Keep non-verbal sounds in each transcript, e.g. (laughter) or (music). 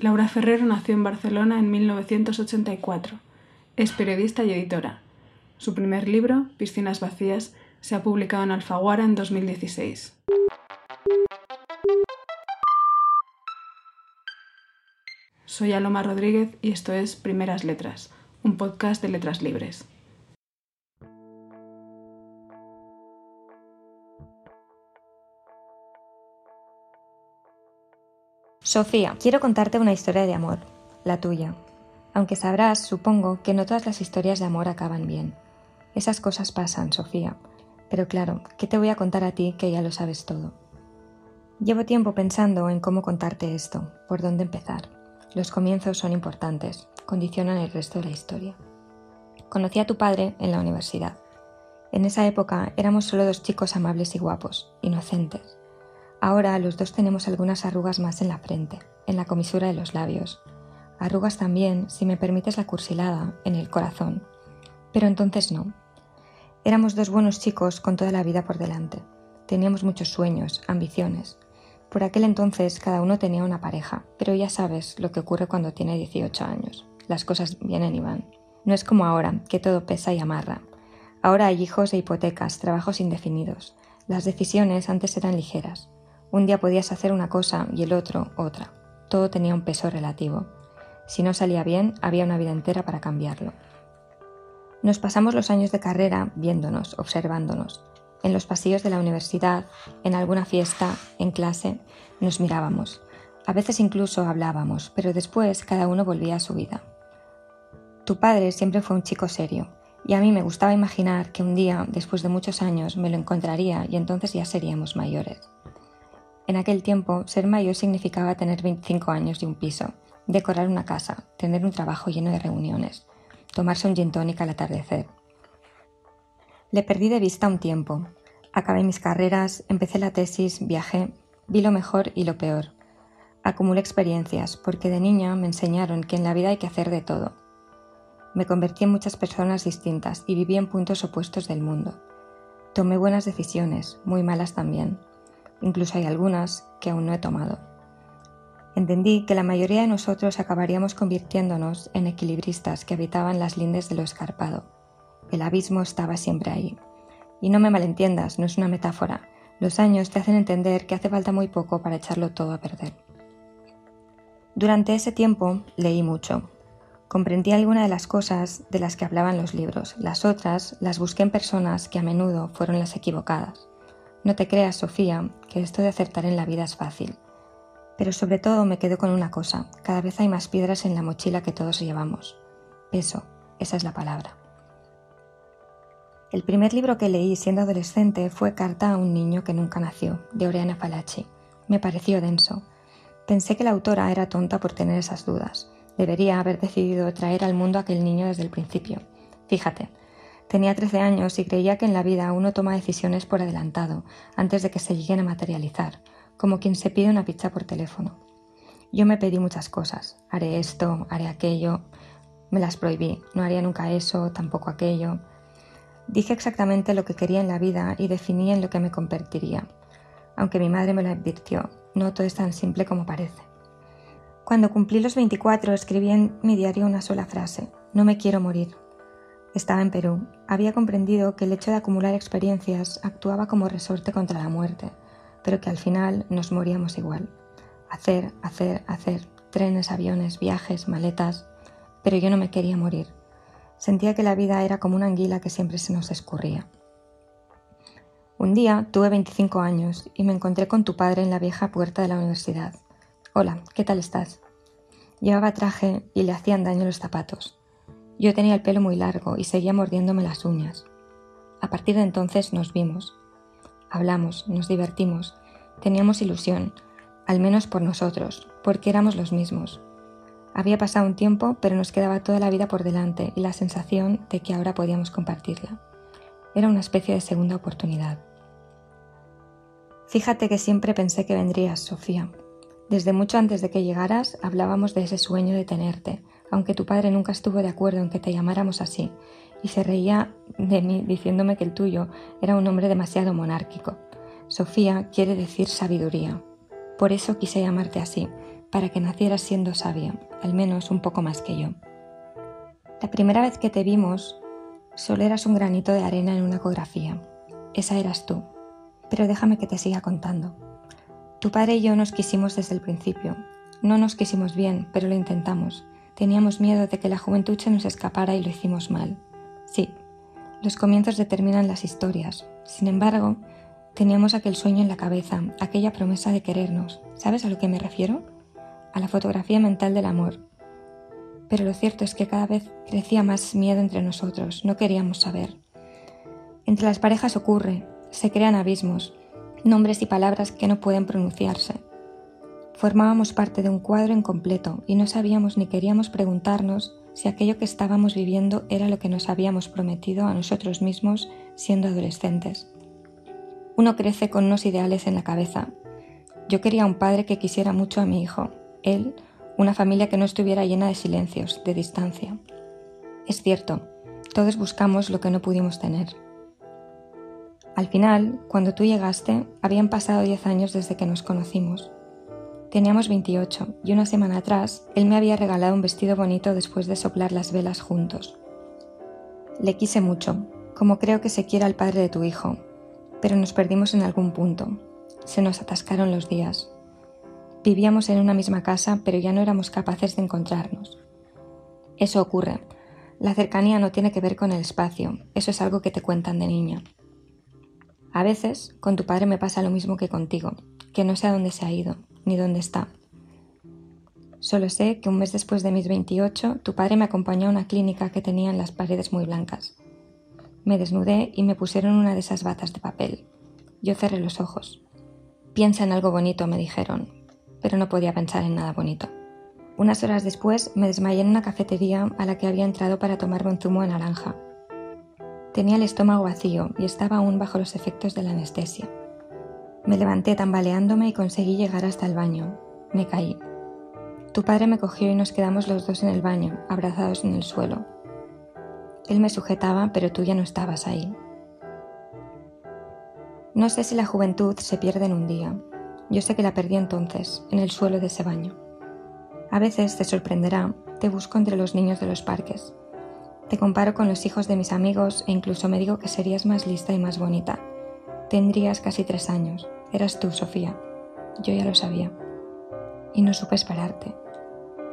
Laura Ferrero nació en Barcelona en 1984. Es periodista y editora. Su primer libro, Piscinas Vacías, se ha publicado en Alfaguara en 2016. Soy Aloma Rodríguez y esto es Primeras Letras, un podcast de letras libres. Sofía, quiero contarte una historia de amor, la tuya. Aunque sabrás, supongo, que no todas las historias de amor acaban bien. Esas cosas pasan, Sofía. Pero claro, ¿qué te voy a contar a ti que ya lo sabes todo? Llevo tiempo pensando en cómo contarte esto, por dónde empezar. Los comienzos son importantes, condicionan el resto de la historia. Conocí a tu padre en la universidad. En esa época éramos solo dos chicos amables y guapos, inocentes. Ahora los dos tenemos algunas arrugas más en la frente, en la comisura de los labios. Arrugas también, si me permites la cursilada, en el corazón. Pero entonces no. Éramos dos buenos chicos con toda la vida por delante. Teníamos muchos sueños, ambiciones. Por aquel entonces cada uno tenía una pareja, pero ya sabes lo que ocurre cuando tiene 18 años. Las cosas vienen y van. No es como ahora, que todo pesa y amarra. Ahora hay hijos e hipotecas, trabajos indefinidos. Las decisiones antes eran ligeras. Un día podías hacer una cosa y el otro otra. Todo tenía un peso relativo. Si no salía bien, había una vida entera para cambiarlo. Nos pasamos los años de carrera viéndonos, observándonos. En los pasillos de la universidad, en alguna fiesta, en clase, nos mirábamos. A veces incluso hablábamos, pero después cada uno volvía a su vida. Tu padre siempre fue un chico serio, y a mí me gustaba imaginar que un día, después de muchos años, me lo encontraría y entonces ya seríamos mayores. En aquel tiempo, ser mayor significaba tener 25 años y un piso, decorar una casa, tener un trabajo lleno de reuniones, tomarse un gin al atardecer. Le perdí de vista un tiempo. Acabé mis carreras, empecé la tesis, viajé, vi lo mejor y lo peor. Acumulé experiencias, porque de niña me enseñaron que en la vida hay que hacer de todo. Me convertí en muchas personas distintas y viví en puntos opuestos del mundo. Tomé buenas decisiones, muy malas también incluso hay algunas que aún no he tomado. Entendí que la mayoría de nosotros acabaríamos convirtiéndonos en equilibristas que habitaban las lindes de lo escarpado. El abismo estaba siempre ahí. Y no me malentiendas, no es una metáfora. Los años te hacen entender que hace falta muy poco para echarlo todo a perder. Durante ese tiempo leí mucho. Comprendí algunas de las cosas de las que hablaban los libros, las otras las busqué en personas que a menudo fueron las equivocadas. No te creas, Sofía, que esto de acertar en la vida es fácil. Pero sobre todo me quedo con una cosa, cada vez hay más piedras en la mochila que todos llevamos. Peso, esa es la palabra. El primer libro que leí siendo adolescente fue Carta a un niño que nunca nació, de Oriana Falachi. Me pareció denso. Pensé que la autora era tonta por tener esas dudas. Debería haber decidido traer al mundo a aquel niño desde el principio. Fíjate, Tenía 13 años y creía que en la vida uno toma decisiones por adelantado, antes de que se lleguen a materializar, como quien se pide una pizza por teléfono. Yo me pedí muchas cosas. Haré esto, haré aquello. Me las prohibí. No haría nunca eso, tampoco aquello. Dije exactamente lo que quería en la vida y definí en lo que me convertiría. Aunque mi madre me lo advirtió, no todo es tan simple como parece. Cuando cumplí los 24 escribí en mi diario una sola frase. No me quiero morir. Estaba en Perú. Había comprendido que el hecho de acumular experiencias actuaba como resorte contra la muerte, pero que al final nos moríamos igual. Hacer, hacer, hacer, trenes, aviones, viajes, maletas, pero yo no me quería morir. Sentía que la vida era como una anguila que siempre se nos escurría. Un día tuve 25 años y me encontré con tu padre en la vieja puerta de la universidad. Hola, ¿qué tal estás? Llevaba traje y le hacían daño los zapatos. Yo tenía el pelo muy largo y seguía mordiéndome las uñas. A partir de entonces nos vimos. Hablamos, nos divertimos, teníamos ilusión, al menos por nosotros, porque éramos los mismos. Había pasado un tiempo, pero nos quedaba toda la vida por delante y la sensación de que ahora podíamos compartirla. Era una especie de segunda oportunidad. Fíjate que siempre pensé que vendrías, Sofía. Desde mucho antes de que llegaras hablábamos de ese sueño de tenerte, aunque tu padre nunca estuvo de acuerdo en que te llamáramos así, y se reía de mí diciéndome que el tuyo era un nombre demasiado monárquico. Sofía quiere decir sabiduría. Por eso quise llamarte así, para que nacieras siendo sabia, al menos un poco más que yo. La primera vez que te vimos, solo eras un granito de arena en una ecografía. Esa eras tú. Pero déjame que te siga contando. Tu padre y yo nos quisimos desde el principio. No nos quisimos bien, pero lo intentamos. Teníamos miedo de que la juventud se nos escapara y lo hicimos mal. Sí, los comienzos determinan las historias. Sin embargo, teníamos aquel sueño en la cabeza, aquella promesa de querernos. ¿Sabes a lo que me refiero? A la fotografía mental del amor. Pero lo cierto es que cada vez crecía más miedo entre nosotros, no queríamos saber. Entre las parejas ocurre, se crean abismos, nombres y palabras que no pueden pronunciarse. Formábamos parte de un cuadro incompleto y no sabíamos ni queríamos preguntarnos si aquello que estábamos viviendo era lo que nos habíamos prometido a nosotros mismos siendo adolescentes. Uno crece con unos ideales en la cabeza. Yo quería un padre que quisiera mucho a mi hijo, él, una familia que no estuviera llena de silencios, de distancia. Es cierto, todos buscamos lo que no pudimos tener. Al final, cuando tú llegaste, habían pasado 10 años desde que nos conocimos. Teníamos 28 y una semana atrás él me había regalado un vestido bonito después de soplar las velas juntos. Le quise mucho, como creo que se quiera al padre de tu hijo, pero nos perdimos en algún punto. Se nos atascaron los días. Vivíamos en una misma casa, pero ya no éramos capaces de encontrarnos. Eso ocurre. La cercanía no tiene que ver con el espacio, eso es algo que te cuentan de niña. A veces, con tu padre me pasa lo mismo que contigo, que no sé a dónde se ha ido, ni dónde está. Solo sé que un mes después de mis 28, tu padre me acompañó a una clínica que tenía en las paredes muy blancas. Me desnudé y me pusieron una de esas batas de papel. Yo cerré los ojos. Piensa en algo bonito, me dijeron, pero no podía pensar en nada bonito. Unas horas después me desmayé en una cafetería a la que había entrado para tomarme un zumo de naranja. Tenía el estómago vacío y estaba aún bajo los efectos de la anestesia. Me levanté tambaleándome y conseguí llegar hasta el baño. Me caí. Tu padre me cogió y nos quedamos los dos en el baño, abrazados en el suelo. Él me sujetaba, pero tú ya no estabas ahí. No sé si la juventud se pierde en un día. Yo sé que la perdí entonces, en el suelo de ese baño. A veces, te sorprenderá, te busco entre los niños de los parques. Te comparo con los hijos de mis amigos e incluso me digo que serías más lista y más bonita. Tendrías casi tres años. Eras tú, Sofía. Yo ya lo sabía. Y no supe esperarte.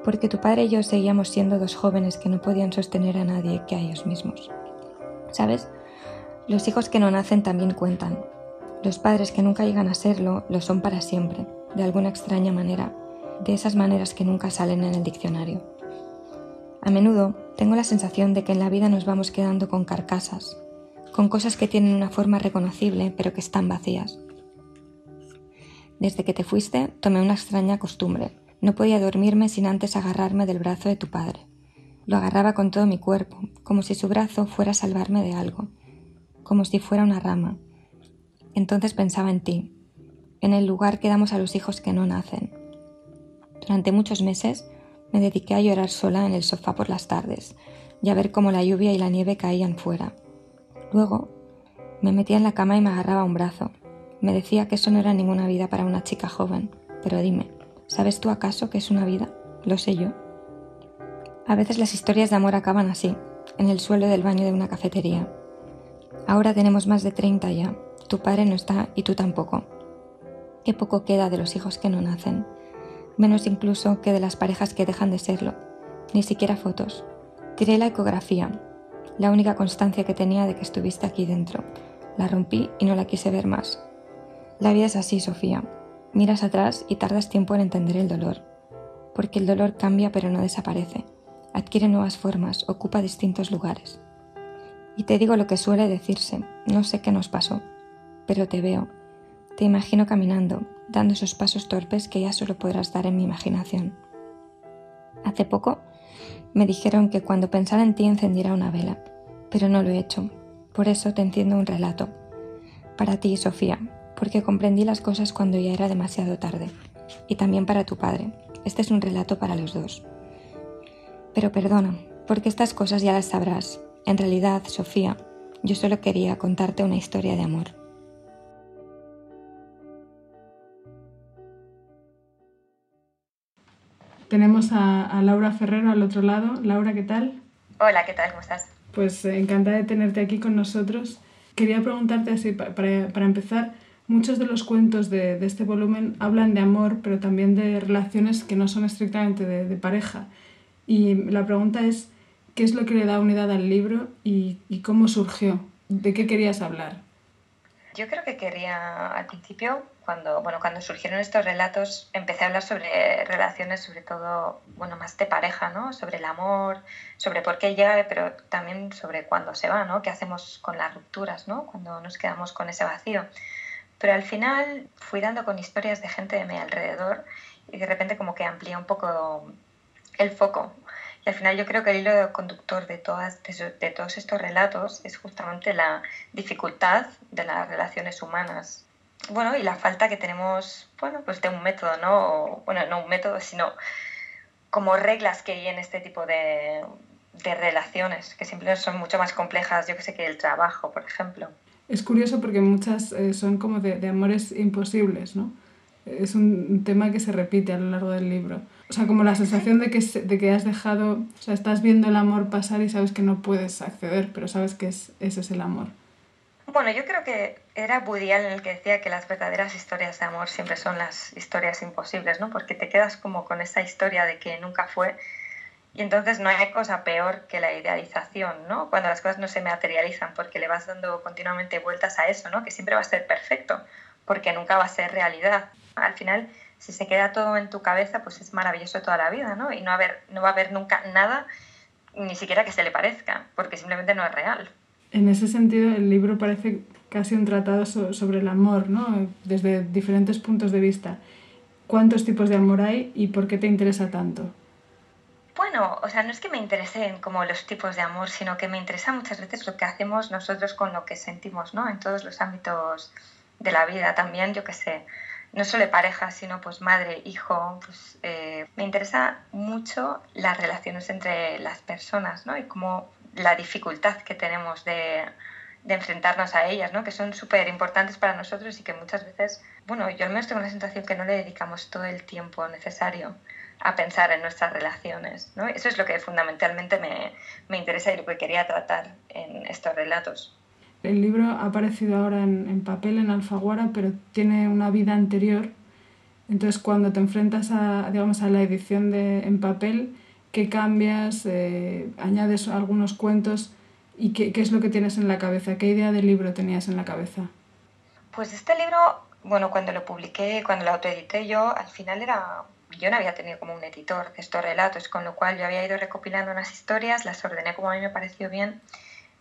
Porque tu padre y yo seguíamos siendo dos jóvenes que no podían sostener a nadie que a ellos mismos. ¿Sabes? Los hijos que no nacen también cuentan. Los padres que nunca llegan a serlo lo son para siempre, de alguna extraña manera, de esas maneras que nunca salen en el diccionario. A menudo tengo la sensación de que en la vida nos vamos quedando con carcasas, con cosas que tienen una forma reconocible pero que están vacías. Desde que te fuiste tomé una extraña costumbre. No podía dormirme sin antes agarrarme del brazo de tu padre. Lo agarraba con todo mi cuerpo, como si su brazo fuera a salvarme de algo, como si fuera una rama. Entonces pensaba en ti, en el lugar que damos a los hijos que no nacen. Durante muchos meses me dediqué a llorar sola en el sofá por las tardes y a ver cómo la lluvia y la nieve caían fuera. Luego me metía en la cama y me agarraba un brazo. Me decía que eso no era ninguna vida para una chica joven. Pero dime, ¿sabes tú acaso que es una vida? Lo sé yo. A veces las historias de amor acaban así, en el suelo del baño de una cafetería. Ahora tenemos más de 30 ya. Tu padre no está y tú tampoco. Qué poco queda de los hijos que no nacen menos incluso que de las parejas que dejan de serlo, ni siquiera fotos. Tiré la ecografía, la única constancia que tenía de que estuviste aquí dentro. La rompí y no la quise ver más. La vida es así, Sofía. Miras atrás y tardas tiempo en entender el dolor, porque el dolor cambia pero no desaparece, adquiere nuevas formas, ocupa distintos lugares. Y te digo lo que suele decirse, no sé qué nos pasó, pero te veo, te imagino caminando, dando esos pasos torpes que ya solo podrás dar en mi imaginación. Hace poco me dijeron que cuando pensara en ti encendiera una vela, pero no lo he hecho. Por eso te enciendo un relato. Para ti, Sofía, porque comprendí las cosas cuando ya era demasiado tarde. Y también para tu padre. Este es un relato para los dos. Pero perdona, porque estas cosas ya las sabrás. En realidad, Sofía, yo solo quería contarte una historia de amor. Tenemos a, Laura Ferrero al otro lado. Laura, ¿qué tal? Hola, ¿qué tal? ¿Cómo estás? Pues eh, encantada de tenerte aquí con nosotros. Quería preguntarte así, para, para empezar, muchos de los cuentos de, de, este volumen hablan de amor, pero también de relaciones que no son estrictamente de, de, pareja. Y la pregunta es, ¿qué es lo que le da unidad al libro y, y cómo surgió? ¿De qué querías hablar? Yo creo que quería, al principio, cuando, bueno, cuando surgieron estos relatos, empecé a hablar sobre relaciones, sobre todo, bueno, más de pareja, ¿no? Sobre el amor, sobre por qué llega, pero también sobre cuándo se va, ¿no? ¿Qué hacemos con las rupturas, ¿no? Cuando nos quedamos con ese vacío. Pero al final fui dando con historias de gente de mi alrededor y de repente como que amplié un poco el foco. Y al final yo creo que el hilo conductor de, todas, de, todos estos relatos es justamente la dificultad de las relaciones humanas. Bueno, y la falta que tenemos, bueno, pues de un método, ¿no? bueno, no un método, sino como reglas que hay en este tipo de, de relaciones, que siempre son mucho más complejas, yo que sé, que el trabajo, por ejemplo. Es curioso porque muchas eh, son como de, de, amores imposibles, ¿no? Es un tema que se repite a lo largo del libro. O sea, como la sensación de que, de que has dejado, o sea, estás viendo el amor pasar y sabes que no puedes acceder, pero sabes que es, ese es el amor. Bueno, yo creo que era Woody Allen el que decía que las verdaderas historias de amor siempre son las historias imposibles, ¿no? Porque te quedas como con esa historia de que nunca fue y entonces no hay cosa peor que la idealización, ¿no? Cuando las cosas no se materializan, porque le vas dando continuamente vueltas a eso, ¿no? Que siempre va a ser perfecto, porque nunca va a ser realidad. Al final, si se queda todo en tu cabeza, pues es maravilloso toda la vida, ¿no? Y no, haber, no va a haber nunca nada, ni siquiera que se le parezca, porque simplemente no es real. En ese sentido, el libro parece casi un tratado sobre el amor, ¿no? Desde diferentes puntos de vista. ¿Cuántos tipos de amor hay y por qué te interesa tanto? Bueno, o sea, no es que me interesen como los tipos de amor, sino que me interesa muchas veces lo que hacemos nosotros con lo que sentimos, ¿no? En todos los ámbitos de la vida también, yo qué sé, no solo pareja, sino pues madre, hijo, pues eh, me interesa mucho las relaciones entre las personas, ¿no? Y como la dificultad que tenemos de, de enfrentarnos a ellas, ¿no? Que son súper importantes para nosotros y que muchas veces, bueno, yo al menos tengo la sensación que no le dedicamos todo el tiempo necesario a pensar en nuestras relaciones. ¿no? Eso es lo que fundamentalmente me, me, interesa y lo que quería tratar en estos relatos. El libro ha aparecido ahora en, en, papel en Alfaguara, pero tiene una vida anterior. Entonces, cuando te enfrentas a, digamos, a la edición de, en papel, ¿qué cambias? Eh, ¿Añades algunos cuentos? ¿Y qué, qué es lo que tienes en la cabeza? ¿Qué idea del libro tenías en la cabeza? Pues este libro, bueno, cuando lo publiqué, cuando lo autoedité yo, al final era yo no había tenido como un editor de estos relatos, con lo cual yo había ido recopilando unas historias, las ordené como a mí me pareció bien,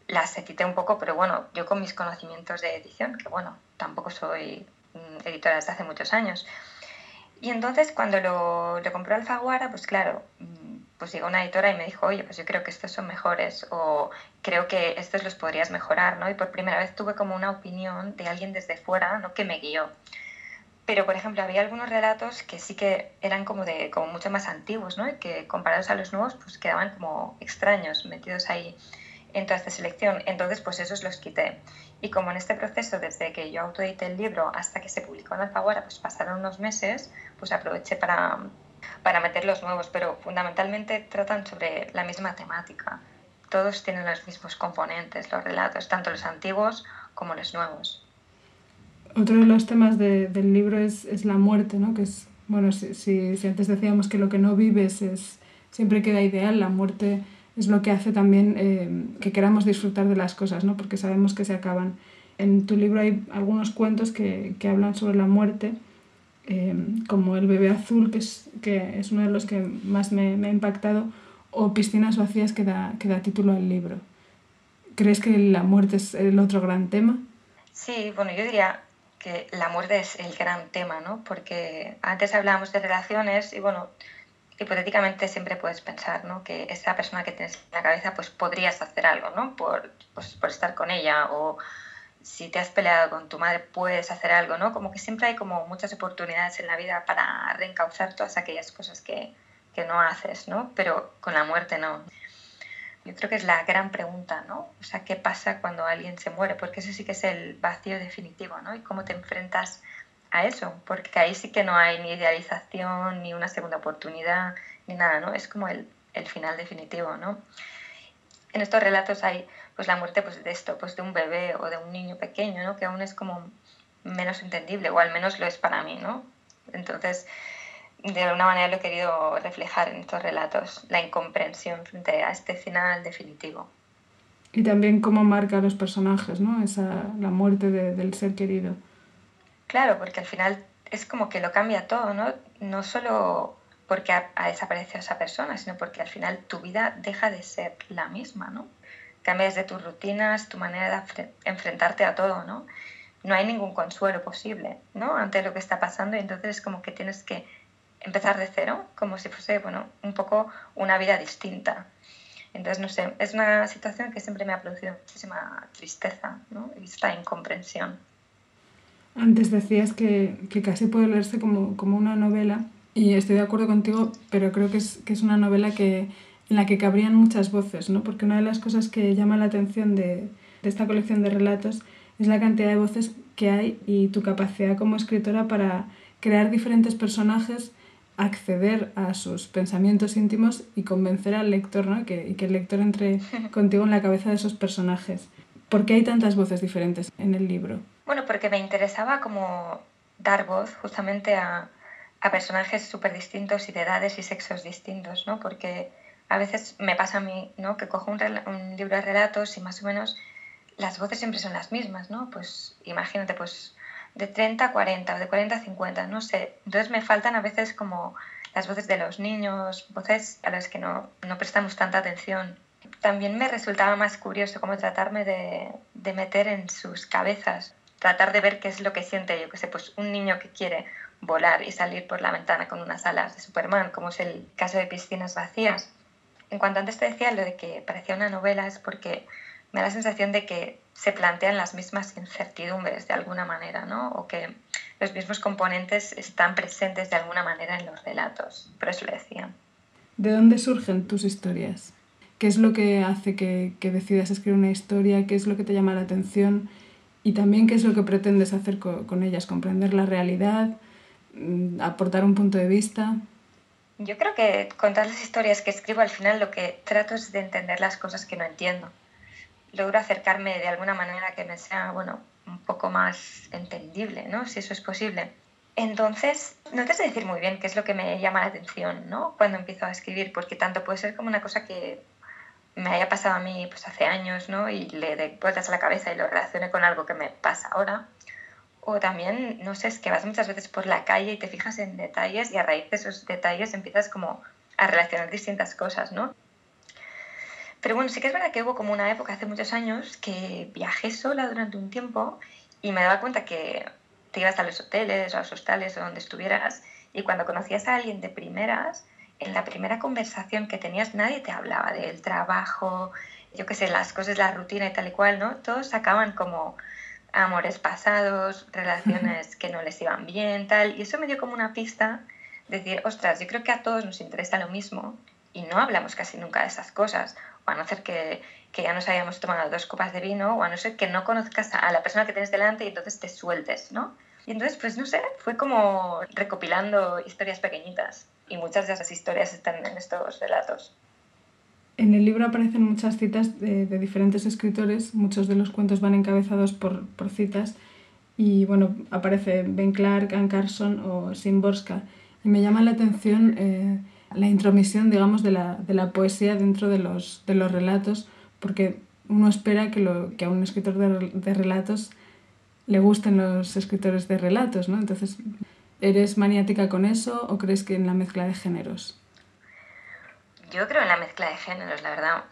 las edité un poco, pero bueno, yo con mis conocimientos de edición, que bueno, tampoco soy mm, editora desde hace muchos años. Y entonces cuando lo, lo compró Alfaguara, pues claro, pues llegó una editora y me dijo, oye, pues yo creo que estos son mejores o creo que estos los podrías mejorar, ¿no? Y por primera vez tuve como una opinión de alguien desde fuera, ¿no? Que me guió. Pero, por ejemplo, había algunos relatos que sí que eran como, de, como mucho más antiguos, ¿no? Y que comparados a los nuevos, pues quedaban como extraños, metidos ahí en toda esta selección. Entonces, pues esos los quité. Y como en este proceso, desde que yo autoedité el libro hasta que se publicó en Alfaguara, pues pasaron unos meses, pues aproveché para, para meter los nuevos, pero fundamentalmente tratan sobre la misma temática. Todos tienen los mismos componentes, los relatos, tanto los antiguos como los nuevos. Otro de los temas de, del libro es, es, la muerte, ¿no? Que es, bueno, si, si, si, antes decíamos que lo que no vives es, siempre queda ideal, la muerte es lo que hace también eh, que queramos disfrutar de las cosas, ¿no? Porque sabemos que se acaban. En tu libro hay algunos cuentos que, que hablan sobre la muerte, eh, como El bebé azul, que es, que es uno de los que más me, me ha impactado, o Piscinas vacías, que da, que da título al libro. ¿Crees que la muerte es el otro gran tema? Sí, bueno, yo diría que la muerte es el gran tema, ¿no? Porque antes hablábamos de relaciones y bueno, hipotéticamente siempre puedes pensar, ¿no? Que esa persona que tienes en la cabeza, pues podrías hacer algo, ¿no? Por, pues, por estar con ella o si te has peleado con tu madre puedes hacer algo, ¿no? Como que siempre hay como muchas oportunidades en la vida para reencauzar todas aquellas cosas que, que no haces, ¿no? Pero con la muerte no. Yo creo que es la gran pregunta, ¿no? O sea, ¿qué pasa cuando alguien se muere? Porque eso sí que es el vacío definitivo, ¿no? Y cómo te enfrentas a eso, porque ahí sí que no hay ni idealización, ni una segunda oportunidad, ni nada, ¿no? Es como el, el final definitivo, ¿no? En estos relatos hay pues la muerte pues de esto, pues de un bebé o de un niño pequeño, ¿no? Que aún es como menos entendible, o al menos lo es para mí, ¿no? Entonces, de alguna manera lo he querido reflejar en estos relatos, la incomprensión frente a este final definitivo. Y también cómo marca a los personajes, ¿no? Esa, la muerte del ser querido. Claro, porque al final es como que lo cambia todo, ¿no? No solo porque ha, ha, desaparecido esa persona, sino porque al final tu vida deja de ser la misma, ¿no? Cambias de tus rutinas, tu manera de enfrentarte a todo, ¿no? No hay ningún consuelo posible, ¿no? Ante lo que está pasando y entonces es como que tienes que empezar de cero, como si fuese, bueno, un poco una vida distinta. Entonces, no sé, es una situación que siempre me ha producido muchísima tristeza, ¿no? Y esta incomprensión. Antes decías que, que casi puede leerse como, como una novela y estoy de acuerdo contigo, pero creo que es, que es una novela que, en la que cabrían muchas voces, ¿no? Porque una de las cosas que llama la atención de, de esta colección de relatos es la cantidad de voces que hay y tu capacidad como escritora para crear diferentes personajes, acceder a sus pensamientos íntimos y convencer al lector, ¿no? Que, y que el lector entre (laughs) contigo en la cabeza de esos personajes. ¿Por qué hay tantas voces diferentes en el libro? Bueno, porque me interesaba como dar voz justamente a, a personajes súper distintos y de edades y sexos distintos, ¿no? Porque a veces me pasa a mí, ¿no? Que cojo un, libro de relatos y más o menos las voces siempre son las mismas, ¿no? Pues imagínate, pues de 30 a 40 o de 40 a 50, no sé. Entonces me faltan a veces como las voces de los niños, voces a las que no, no prestamos tanta atención. También me resultaba más curioso como tratarme de, de meter en sus cabezas, tratar de ver qué es lo que siente, yo que sé, pues un niño que quiere volar y salir por la ventana con unas alas de Superman, como es el caso de Piscinas Vacías. En cuanto antes te decía lo de que parecía una novela, es porque me da la sensación de que se plantean las mismas incertidumbres de alguna manera, ¿no? O que los mismos componentes están presentes de alguna manera en los relatos. Por eso lo decía. ¿De dónde surgen tus historias? ¿Qué es lo que hace que, que decidas escribir una historia? ¿Qué es lo que te llama la atención? Y también qué es lo que pretendes hacer con, con ellas, comprender la realidad, Mm, aportar un punto de vista? Yo creo que con todas las historias que escribo al final lo que trato es de entender las cosas que no entiendo. Logro acercarme de alguna manera que me sea, bueno, un poco más entendible, ¿no? Si eso es posible. Entonces, no te sé decir muy bien qué es lo que me llama la atención, ¿no? Cuando empiezo a escribir, porque tanto puede ser como una cosa que me haya pasado a mí pues hace años, ¿no? Y le dé vueltas a la cabeza y lo relacione con algo que me pasa ahora. O también, no sé, es que vas muchas veces por la calle y te fijas en detalles y a raíz de esos detalles empiezas como a relacionar distintas cosas, ¿no? Pero bueno, sí que es verdad que hubo como una época hace muchos años que viajé sola durante un tiempo y me daba cuenta que te ibas a los hoteles o a los hostales o donde estuvieras y cuando conocías a alguien de primeras, en la primera conversación que tenías nadie te hablaba del trabajo, yo qué sé, las cosas, la rutina y tal y cual, ¿no? Todos sacaban como amores pasados, (laughs) relaciones que no les iban bien, tal. Y eso me dio como una pista de decir, ostras, yo creo que a todos nos interesa lo mismo y no hablamos casi nunca de esas cosas. O a no ser que, que ya nos hayamos tomado dos copas de vino, o a no ser que no conozcas a la persona que tienes delante y entonces te sueltes, ¿no? Y entonces, pues no sé, fue como recopilando historias pequeñitas. Y muchas de esas historias están en estos relatos. En el libro aparecen muchas citas de, diferentes escritores, muchos de los cuentos van encabezados por, por citas y bueno, aparece Ben Clark, Anne Carson o Simborska. Y me llama la atención eh, la intromisión, digamos, de la, de la, poesía dentro de los, de los relatos, porque uno espera que, lo, que a un escritor de, de relatos le gusten los escritores de relatos, ¿no? Entonces, ¿eres maniática con eso o crees que en la mezcla de géneros? Yo creo en la mezcla de géneros, la verdad.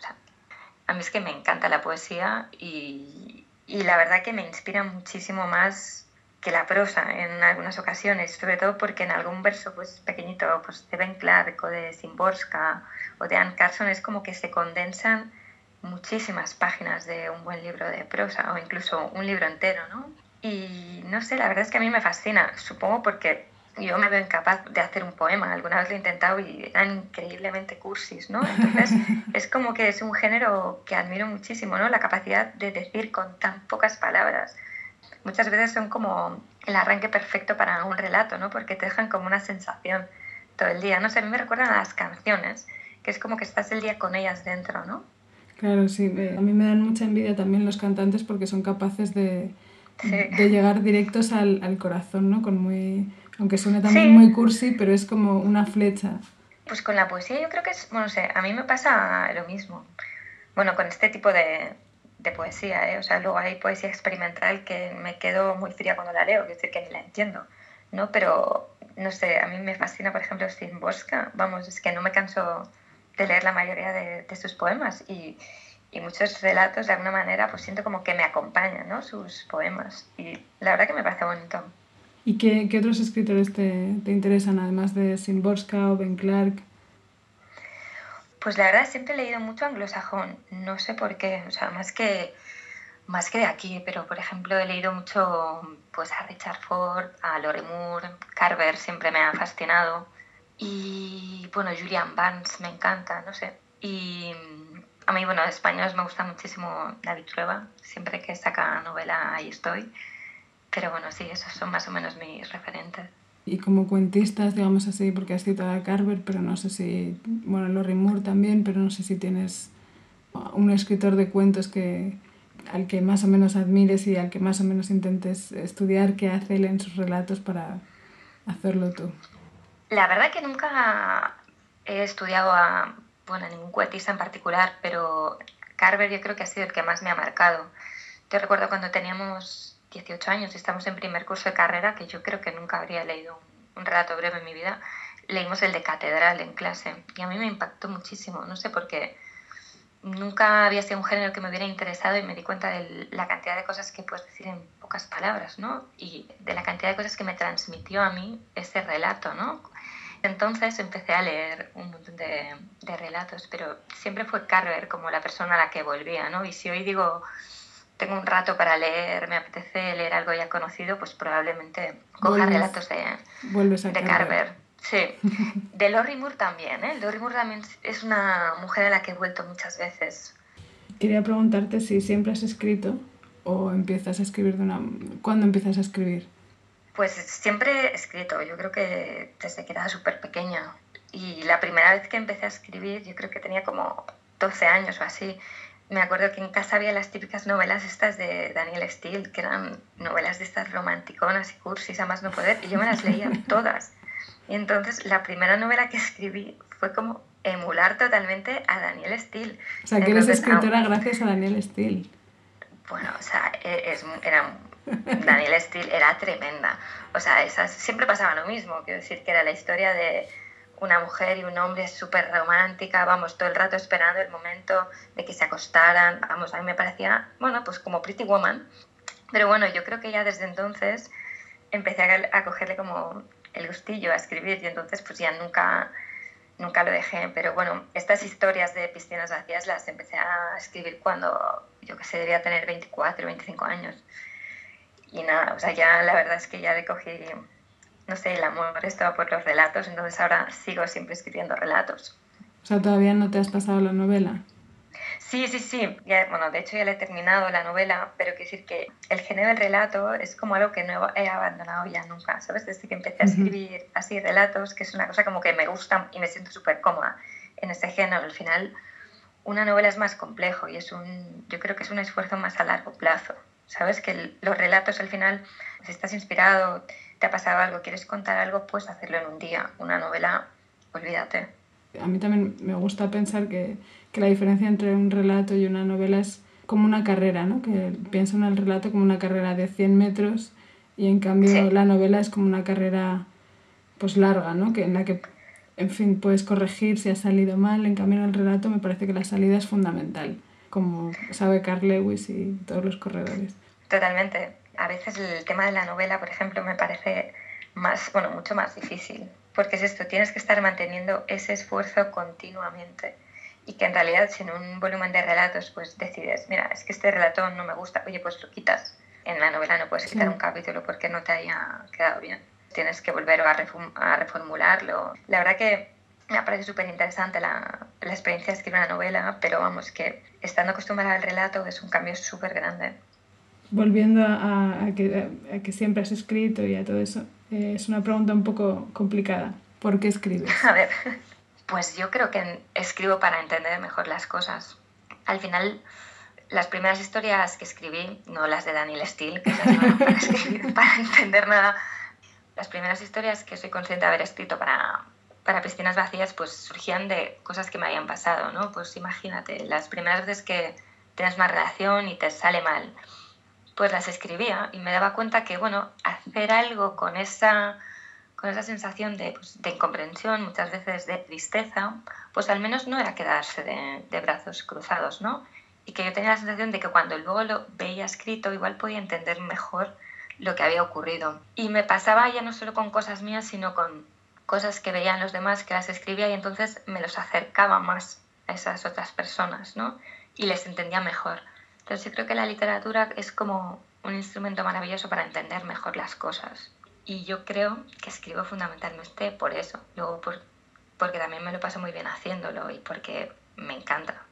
A mí es que me encanta la poesía y, y, la verdad que me inspira muchísimo más que la prosa en algunas ocasiones, sobre todo porque en algún verso pues pequeñito pues, de Ben Clark o de Simborska o de Anne Carson es como que se condensan muchísimas páginas de un buen libro de prosa o incluso un libro entero, ¿no? Y no sé, la verdad es que a mí me fascina, supongo porque yo me veo incapaz de hacer un poema. Alguna vez lo he intentado y eran increíblemente cursis, ¿no? Entonces (laughs) es como que es un género que admiro muchísimo, ¿no? La capacidad de decir con tan pocas palabras. Muchas veces son como el arranque perfecto para un relato, ¿no? Porque te dejan como una sensación todo el día. No sé, a mí me recuerdan a las canciones, que es como que estás el día con ellas dentro, ¿no? Claro, sí. A mí me dan mucha envidia también los cantantes porque son capaces de, de llegar directos al, al, corazón, ¿no? Con muy, aunque suene también muy cursi, pero es como una flecha. Pues con la poesía yo creo que es, bueno, no sé, a mí me pasa lo mismo. Bueno, con este tipo de, de poesía, ¿eh? O sea, luego hay poesía experimental que me quedo muy fría cuando la leo, es decir, que ni la entiendo, ¿no? Pero, no sé, a mí me fascina, por ejemplo, Bosca, vamos, es que no me canso de leer la mayoría de, de sus poemas y, y, muchos relatos, de alguna manera, pues siento como que me acompañan, ¿no? Sus poemas y la verdad que me parece bonito. ¿Y qué, qué otros escritores te, te, interesan, además de Simborska o Ben Clark? Pues la verdad siempre he leído mucho anglosajón, no sé por qué, o sea, más que, más que de aquí, pero por ejemplo he leído mucho pues, a Richard Ford, a Lore Moore, Carver siempre me ha fascinado y bueno, Julian Barnes me encanta, no sé. Y a mí, bueno, de españoles me gusta muchísimo David Trueba, siempre que saca novela ahí estoy. Pero bueno, sí, esos son más o menos mis referentes. Y como cuentistas, digamos así, porque has citado a Carver, pero no sé si, bueno, Lori Moore también, pero no sé si tienes un escritor de cuentos que, al que más o menos admires y al que más o menos intentes estudiar qué hace él en sus relatos para hacerlo tú. La verdad que nunca he estudiado a, bueno, ningún cuentista en particular, pero Carver yo creo que ha sido el que más me ha marcado. Te recuerdo cuando teníamos 18 años estamos en primer curso de carrera, que yo creo que nunca habría leído un, relato breve en mi vida, leímos el de Catedral en clase y a mí me impactó muchísimo, no sé por qué. Nunca había sido un género que me hubiera interesado y me di cuenta de la cantidad de cosas que puedes decir en pocas palabras, ¿no? Y de la cantidad de cosas que me transmitió a mí ese relato, ¿no? Entonces empecé a leer un montón de, de relatos, pero siempre fue Carver como la persona a la que volvía, ¿no? Y si hoy digo, tengo un rato para leer, me apetece leer algo ya conocido, pues probablemente coja relatos de, de Carver. Sí, (laughs) de Lori Moore también, ¿eh? Lori Moore también es una mujer a la que he vuelto muchas veces. Quería preguntarte si siempre has escrito o empiezas a escribir de una... ¿Cuándo empiezas a escribir? Pues siempre he escrito, yo creo que desde que era súper pequeña. Y la primera vez que empecé a escribir, yo creo que tenía como 12 años o así me acuerdo que en casa había las típicas novelas estas de Daniel Steele, que eran novelas de estas romanticonas y cursis a más no poder, y yo me las leía (laughs) todas. Y entonces la primera novela que escribí fue como emular totalmente a Daniel Steele. O sea, que eres escritora gracias a Daniel Steele. Bueno, o sea, e, es, era, Daniel Steele era tremenda. O sea, esas, siempre pasaba lo mismo, quiero decir que era la historia de una mujer y un hombre súper romántica, vamos, todo el rato esperando el momento de que se acostaran, vamos, a mí me parecía, bueno, pues como Pretty Woman, pero bueno, yo creo que ya desde entonces empecé a, cogerle como el gustillo a escribir y entonces pues ya nunca, nunca lo dejé, pero bueno, estas historias de piscinas vacías las empecé a escribir cuando yo que sé, debía tener 24, 25 años. Y nada, o sea, ya la verdad es que ya le cogí no sé, el amor estaba por los relatos, entonces ahora sigo siempre escribiendo relatos. O sea, ¿todavía no te has pasado la novela? Sí, sí, sí. Ya, bueno, de hecho ya le he terminado la novela, pero quiero decir que el género del relato es como algo que no he abandonado ya nunca, ¿sabes? Desde que empecé a escribir así relatos, que es una cosa como que me gusta y me siento súper cómoda en ese género. Al final, una novela es más complejo y es un, yo creo que es un esfuerzo más a largo plazo, ¿sabes? Que los relatos al final, si estás inspirado, te ha pasado algo, quieres contar algo, puedes hacerlo en un día. Una novela, olvídate. A mí también me gusta pensar que, que la diferencia entre un relato y una novela es como una carrera, ¿no? Que pienso en el relato como una carrera de 100 metros y en cambio la novela es como una carrera pues larga, ¿no? Que en la que, en fin, puedes corregir si ha salido mal. En cambio en el relato me parece que la salida es fundamental, como sabe Carl Lewis y todos los corredores. Totalmente a veces el tema de la novela, por ejemplo, me parece más, bueno, mucho más difícil, porque es esto, tienes que estar manteniendo ese esfuerzo continuamente y que en realidad si en un volumen de relatos pues decides, mira, es que este relato no me gusta, oye, pues lo quitas. En la novela no puedes quitar un capítulo porque no te haya quedado bien. Tienes que volver a, a reformularlo. La verdad que me parece súper interesante la, la, experiencia de escribir una novela, pero vamos, que estando acostumbrada al relato es un cambio súper grande volviendo a, que, siempre has escrito y a todo eso, eh, es una pregunta un poco complicada. ¿Por qué escribes? (laughs) A ver, pues yo creo que escribo para entender mejor las cosas. Al final, las primeras historias que escribí, no las de Daniel Steele, que esas no para (laughs) escribir, para entender nada, las primeras historias que soy consciente de haber escrito para, para piscinas vacías, pues surgían de cosas que me habían pasado, ¿no? Pues imagínate, las primeras veces que tienes una relación y te sale mal, pues las escribía y me daba cuenta que, bueno, hacer algo con esa, con esa sensación de, pues, de incomprensión, muchas veces de tristeza, pues al menos no era quedarse de, de brazos cruzados, ¿no? Y que yo tenía la sensación de que cuando luego lo veía escrito, igual podía entender mejor lo que había ocurrido. Y me pasaba ya no solo con cosas mías, sino con cosas que veían los demás, que las escribía y entonces me los acercaba más a esas otras personas, ¿no? Y les entendía mejor. Entonces yo creo que la literatura es como un instrumento maravilloso para entender mejor las cosas. Y yo creo que escribo fundamentalmente por eso, luego por, porque también me lo paso muy bien haciéndolo y porque me encanta.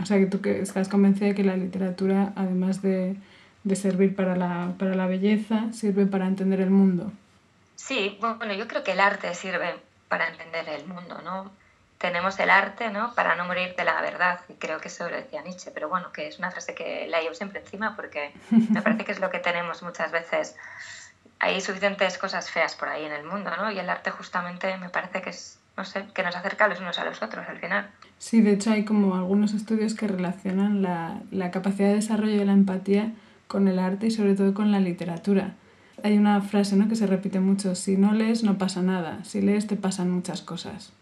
O sea, que tú que estás convencida de que la literatura, además de, de servir para la, para la belleza, sirve para entender el mundo. Sí, bueno, yo creo que el arte sirve para entender el mundo, ¿no? Tenemos el arte ¿no? para no morir de la verdad, y creo que eso lo decía Nietzsche, pero bueno, que es una frase que la llevo siempre encima porque me parece que es lo que tenemos muchas veces. Hay suficientes cosas feas por ahí en el mundo, ¿no? Y el arte justamente me parece que es, no sé, que nos acerca los unos a los otros al final. Sí, de hecho hay como algunos estudios que relacionan la, la capacidad de desarrollo de la empatía con el arte y sobre todo con la literatura. Hay una frase ¿no? que se repite mucho, si no lees no pasa nada, si lees te pasan muchas cosas.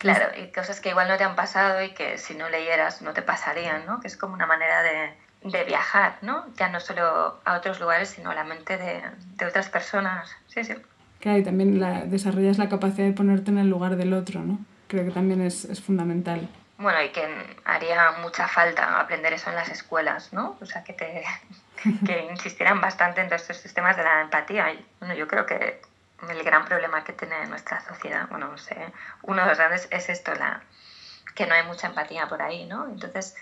Claro, y cosas que igual no te han pasado y que si no leyeras no te pasarían, ¿no? Que es como una manera de, de viajar, ¿no? Ya no solo a otros lugares, sino a la mente de, de otras personas. Sí, sí. Claro, y también la, desarrollas la capacidad de ponerte en el lugar del otro, ¿no? Creo que también es, es fundamental. Bueno, y que haría mucha falta aprender eso en las escuelas, ¿no? O sea, que te (laughs) que insistieran bastante en todos estos sistemas de la empatía. Bueno, yo creo que el gran problema que tiene nuestra sociedad, bueno, no sé, uno de los grandes es esto, la, que no hay mucha empatía por ahí, ¿no? Entonces,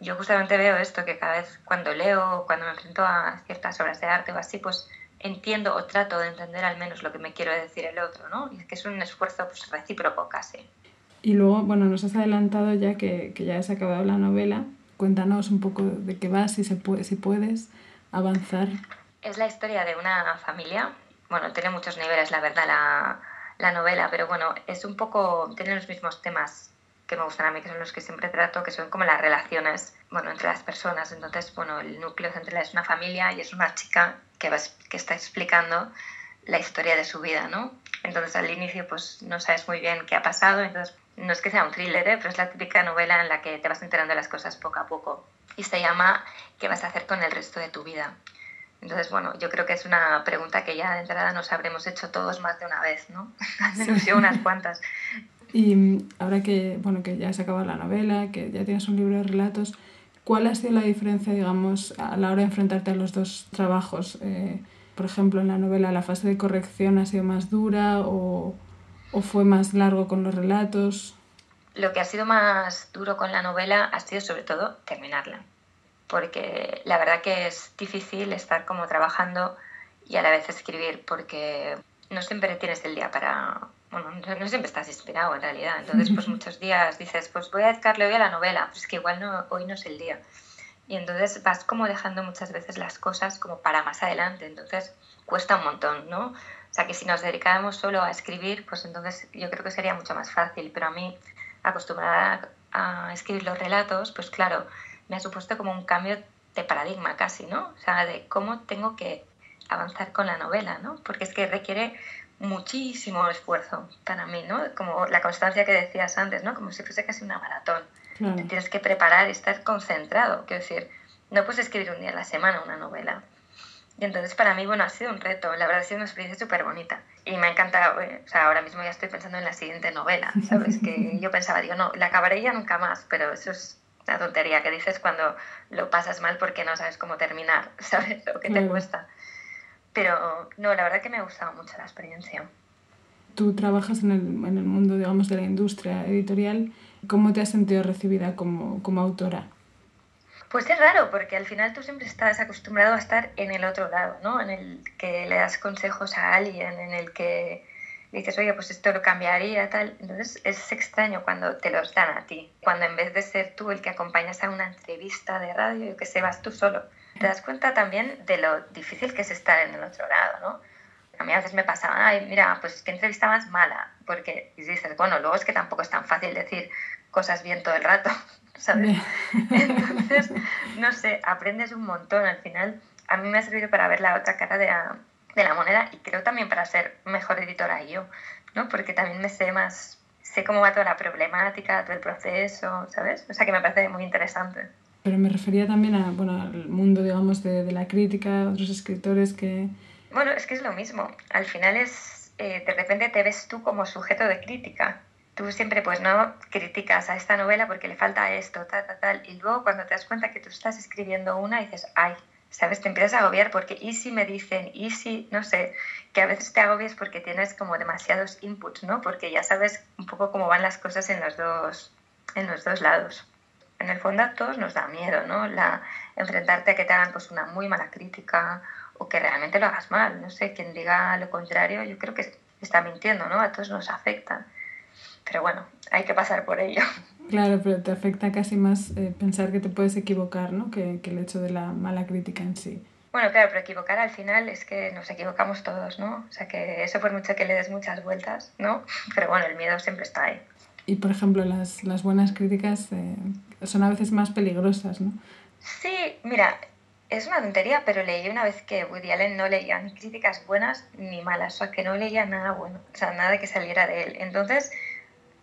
yo justamente veo esto, que cada vez cuando leo, cuando me enfrento a ciertas obras de arte o así, pues entiendo o trato de entender al menos lo que me quiero decir el otro, ¿no? Y es que es un esfuerzo pues, recíproco casi. Y luego, bueno, nos has adelantado ya que, que ya has acabado la novela. Cuéntanos un poco de qué va, si, se puede, si puedes avanzar. Es la historia de una familia bueno, tiene muchos niveles, la verdad, la, la novela, pero bueno, es un poco, tiene los mismos temas que me gustan a mí, que son los que siempre trato, que son como las relaciones, bueno, entre las personas. Entonces, bueno, el núcleo central es una familia y es una chica que, va, que está explicando la historia de su vida, ¿no? Entonces, al inicio, pues no sabes muy bien qué ha pasado, entonces no es que sea un thriller, ¿eh? pero es la típica novela en la que te vas enterando las cosas poco a poco. Y se llama ¿Qué vas a hacer con el resto de tu vida? Entonces, bueno, yo creo que es una pregunta que ya de entrada nos habremos hecho todos más de una vez, ¿no? Al menos yo unas cuantas. (laughs) Y mm, ahora que, bueno, que ya se acaba la novela, que ya tienes un libro de relatos, ¿cuál ha sido la diferencia, digamos, a la hora de enfrentarte a los dos trabajos? Eh, por ejemplo, en la novela, ¿la fase de corrección ha sido más dura o, o fue más largo con los relatos? Lo que ha sido más duro con la novela ha sido sobre todo terminarla porque la verdad que es difícil estar como trabajando y a la vez escribir, porque no siempre tienes el día para... Bueno, no siempre estás inspirado en realidad. Entonces, pues (laughs) muchos días dices, pues voy a dedicarle hoy a la novela, pues que igual no, hoy no es el día. Y entonces vas como dejando muchas veces las cosas como para más adelante. Entonces, cuesta un montón, ¿no? O sea, que si nos dedicáramos solo a escribir, pues entonces yo creo que sería mucho más fácil. Pero a mí, acostumbrada a escribir los relatos, pues claro, me ha supuesto como un cambio de paradigma casi, ¿no? O sea, de cómo tengo que avanzar con la novela, ¿no? Porque es que requiere muchísimo esfuerzo para mí, ¿no? Como la constancia que decías antes, ¿no? Como si fuese casi una maratón. tienes que preparar y estar concentrado. Quiero decir, no puedes escribir un día a la semana una novela. Y entonces para mí, bueno, ha sido un reto. La verdad ha sido una experiencia súper bonita. Y me ha encantado. Eh, o sea, ahora mismo ya estoy pensando en la siguiente novela, ¿sabes? Que yo pensaba, digo, no, la acabaré ya nunca más, pero eso es la tontería que dices cuando lo pasas mal porque no sabes cómo terminar, (laughs) ¿sabes? Lo que te cuesta. Pero no, la verdad que me ha gustado mucho la experiencia. Tú trabajas en el, en el mundo, digamos, de la industria editorial. ¿Cómo te has sentido recibida como, como autora? Pues es raro, porque al final tú siempre estás acostumbrado a estar en el otro lado, ¿no? En el que le das consejos a alguien, en el que dices, oye, pues esto lo cambiaría, tal. Entonces es extraño cuando te los dan a ti, cuando en vez de ser tú el que acompañas a una entrevista de radio, yo que sé, vas tú solo. Te das cuenta también de lo difícil que es estar en el otro lado, ¿no? A mí a veces me pasaba, ay, mira, pues qué entrevista más mala, porque dices, bueno, luego es que tampoco es tan fácil decir cosas bien todo el rato, (laughs) ¿sabes? Entonces, no sé, aprendes un montón al final. A mí me ha servido para ver la otra cara de la, de la moneda y creo también para ser mejor editora yo, ¿no? Porque también me sé más, sé cómo va toda la problemática, todo el proceso, ¿sabes? O sea que me parece muy interesante. Pero me refería también a, bueno, al mundo, digamos, de, de la crítica, otros escritores que... Bueno, es que es lo mismo. Al final es, eh, de repente te ves tú como sujeto de crítica. Tú siempre, pues, no criticas a esta novela porque le falta esto, tal, tal, tal. Y luego cuando te das cuenta que tú estás escribiendo una, dices, ay, ¿sabes? Te empiezas a agobiar porque y si me dicen, y si, no sé, que a veces te agobias porque tienes como demasiados inputs, ¿no? Porque ya sabes un poco cómo van las cosas en los dos, en los dos lados. En el fondo a todos nos da miedo, ¿no? La, enfrentarte a que te hagan pues una muy mala crítica o que realmente lo hagas mal. No sé, quien diga lo contrario, yo creo que está mintiendo, ¿no? A todos nos afecta. Pero bueno, hay que pasar por ello. (laughs) Claro, pero te afecta casi más eh, pensar que te puedes equivocar, ¿no? Que, que, el hecho de la mala crítica en sí. Bueno, claro, pero equivocar al final es que nos equivocamos todos, ¿no? O sea, que eso por mucho que le des muchas vueltas, ¿no? (laughs) Pero bueno, el miedo siempre está ahí. Y por ejemplo, las, las buenas críticas eh, son a veces más peligrosas, ¿no? Sí, mira, es una tontería, pero leí una vez que Woody Allen no leía ni críticas buenas ni malas, o sea, que no leía nada bueno, o sea, nada que saliera de él. Entonces,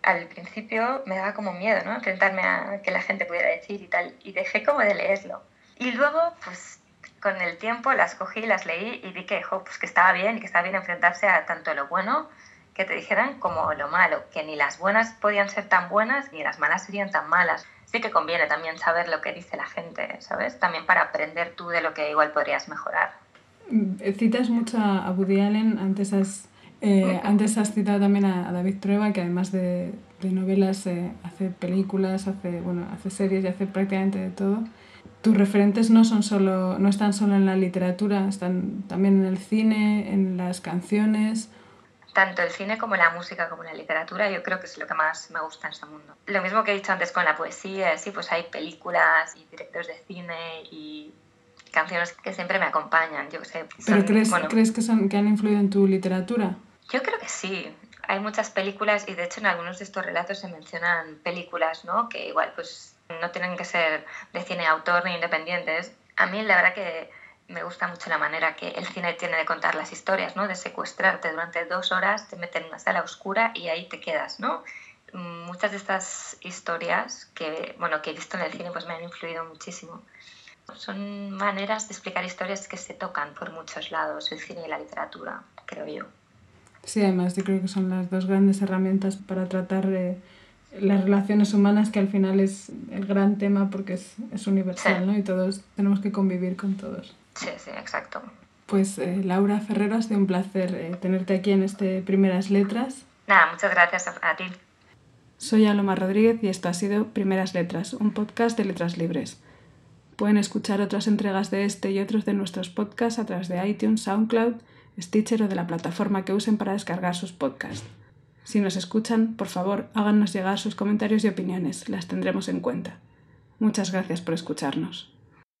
al principio me daba como miedo, ¿no? Enfrentarme a que la gente pudiera decir y tal, y dejé como de leerlo. Y luego, pues, con el tiempo las cogí, las leí y vi que, jo, pues, que estaba bien y que estaba bien enfrentarse a tanto lo bueno que te dijeran como lo malo, que ni las buenas podían ser tan buenas ni las malas serían tan malas. Sí que conviene también saber lo que dice la gente, ¿sabes? También para aprender tú de lo que igual podrías mejorar. Citas mucho a Woody Allen, antes has, eh, antes has citado también a David Trueba, que además de, de novelas eh, hace películas, hace, bueno, hace series y hace prácticamente de todo. Tus referentes no, son solo, no están solo en la literatura, están también en el cine, en las canciones tanto el cine como la música como la literatura yo creo que es lo que más me gusta en este mundo. Lo mismo que he dicho antes con la poesía, sí, pues hay películas y directores de cine y canciones que siempre me acompañan, yo sé. ¿Pero crees, crees que, son, que han influido en tu literatura? Yo creo que sí. Hay muchas películas y de hecho en algunos de estos relatos se mencionan películas, ¿no? Que igual pues no tienen que ser de cine autor ni independientes. A mí la verdad que me gusta mucho la manera que el cine tiene de contar las historias, ¿no? De secuestrarte durante dos horas, te meten en una sala oscura y ahí te quedas, ¿no? Muchas de estas historias que, bueno, que he visto en el cine pues me han influido muchísimo. Son maneras de explicar historias que se tocan por muchos lados, el cine y la literatura, creo yo. Sí, además yo creo que son las dos grandes herramientas para tratar de las relaciones humanas, que al final es el gran tema porque es, es universal, ¿no? Y todos tenemos que convivir con todos. Sí, sí, exacto. Pues eh, Laura Ferrero, ha sido un placer eh, tenerte aquí en este Primeras Letras. Nada, muchas gracias a, a ti. Soy Aloma Rodríguez y esto ha sido Primeras Letras, un podcast de letras libres. Pueden escuchar otras entregas de este y otros de nuestros podcasts a través de iTunes, SoundCloud, Stitcher o de la plataforma que usen para descargar sus podcasts. Si nos escuchan, por favor, háganos llegar sus comentarios y opiniones, las tendremos en cuenta. Muchas gracias por escucharnos.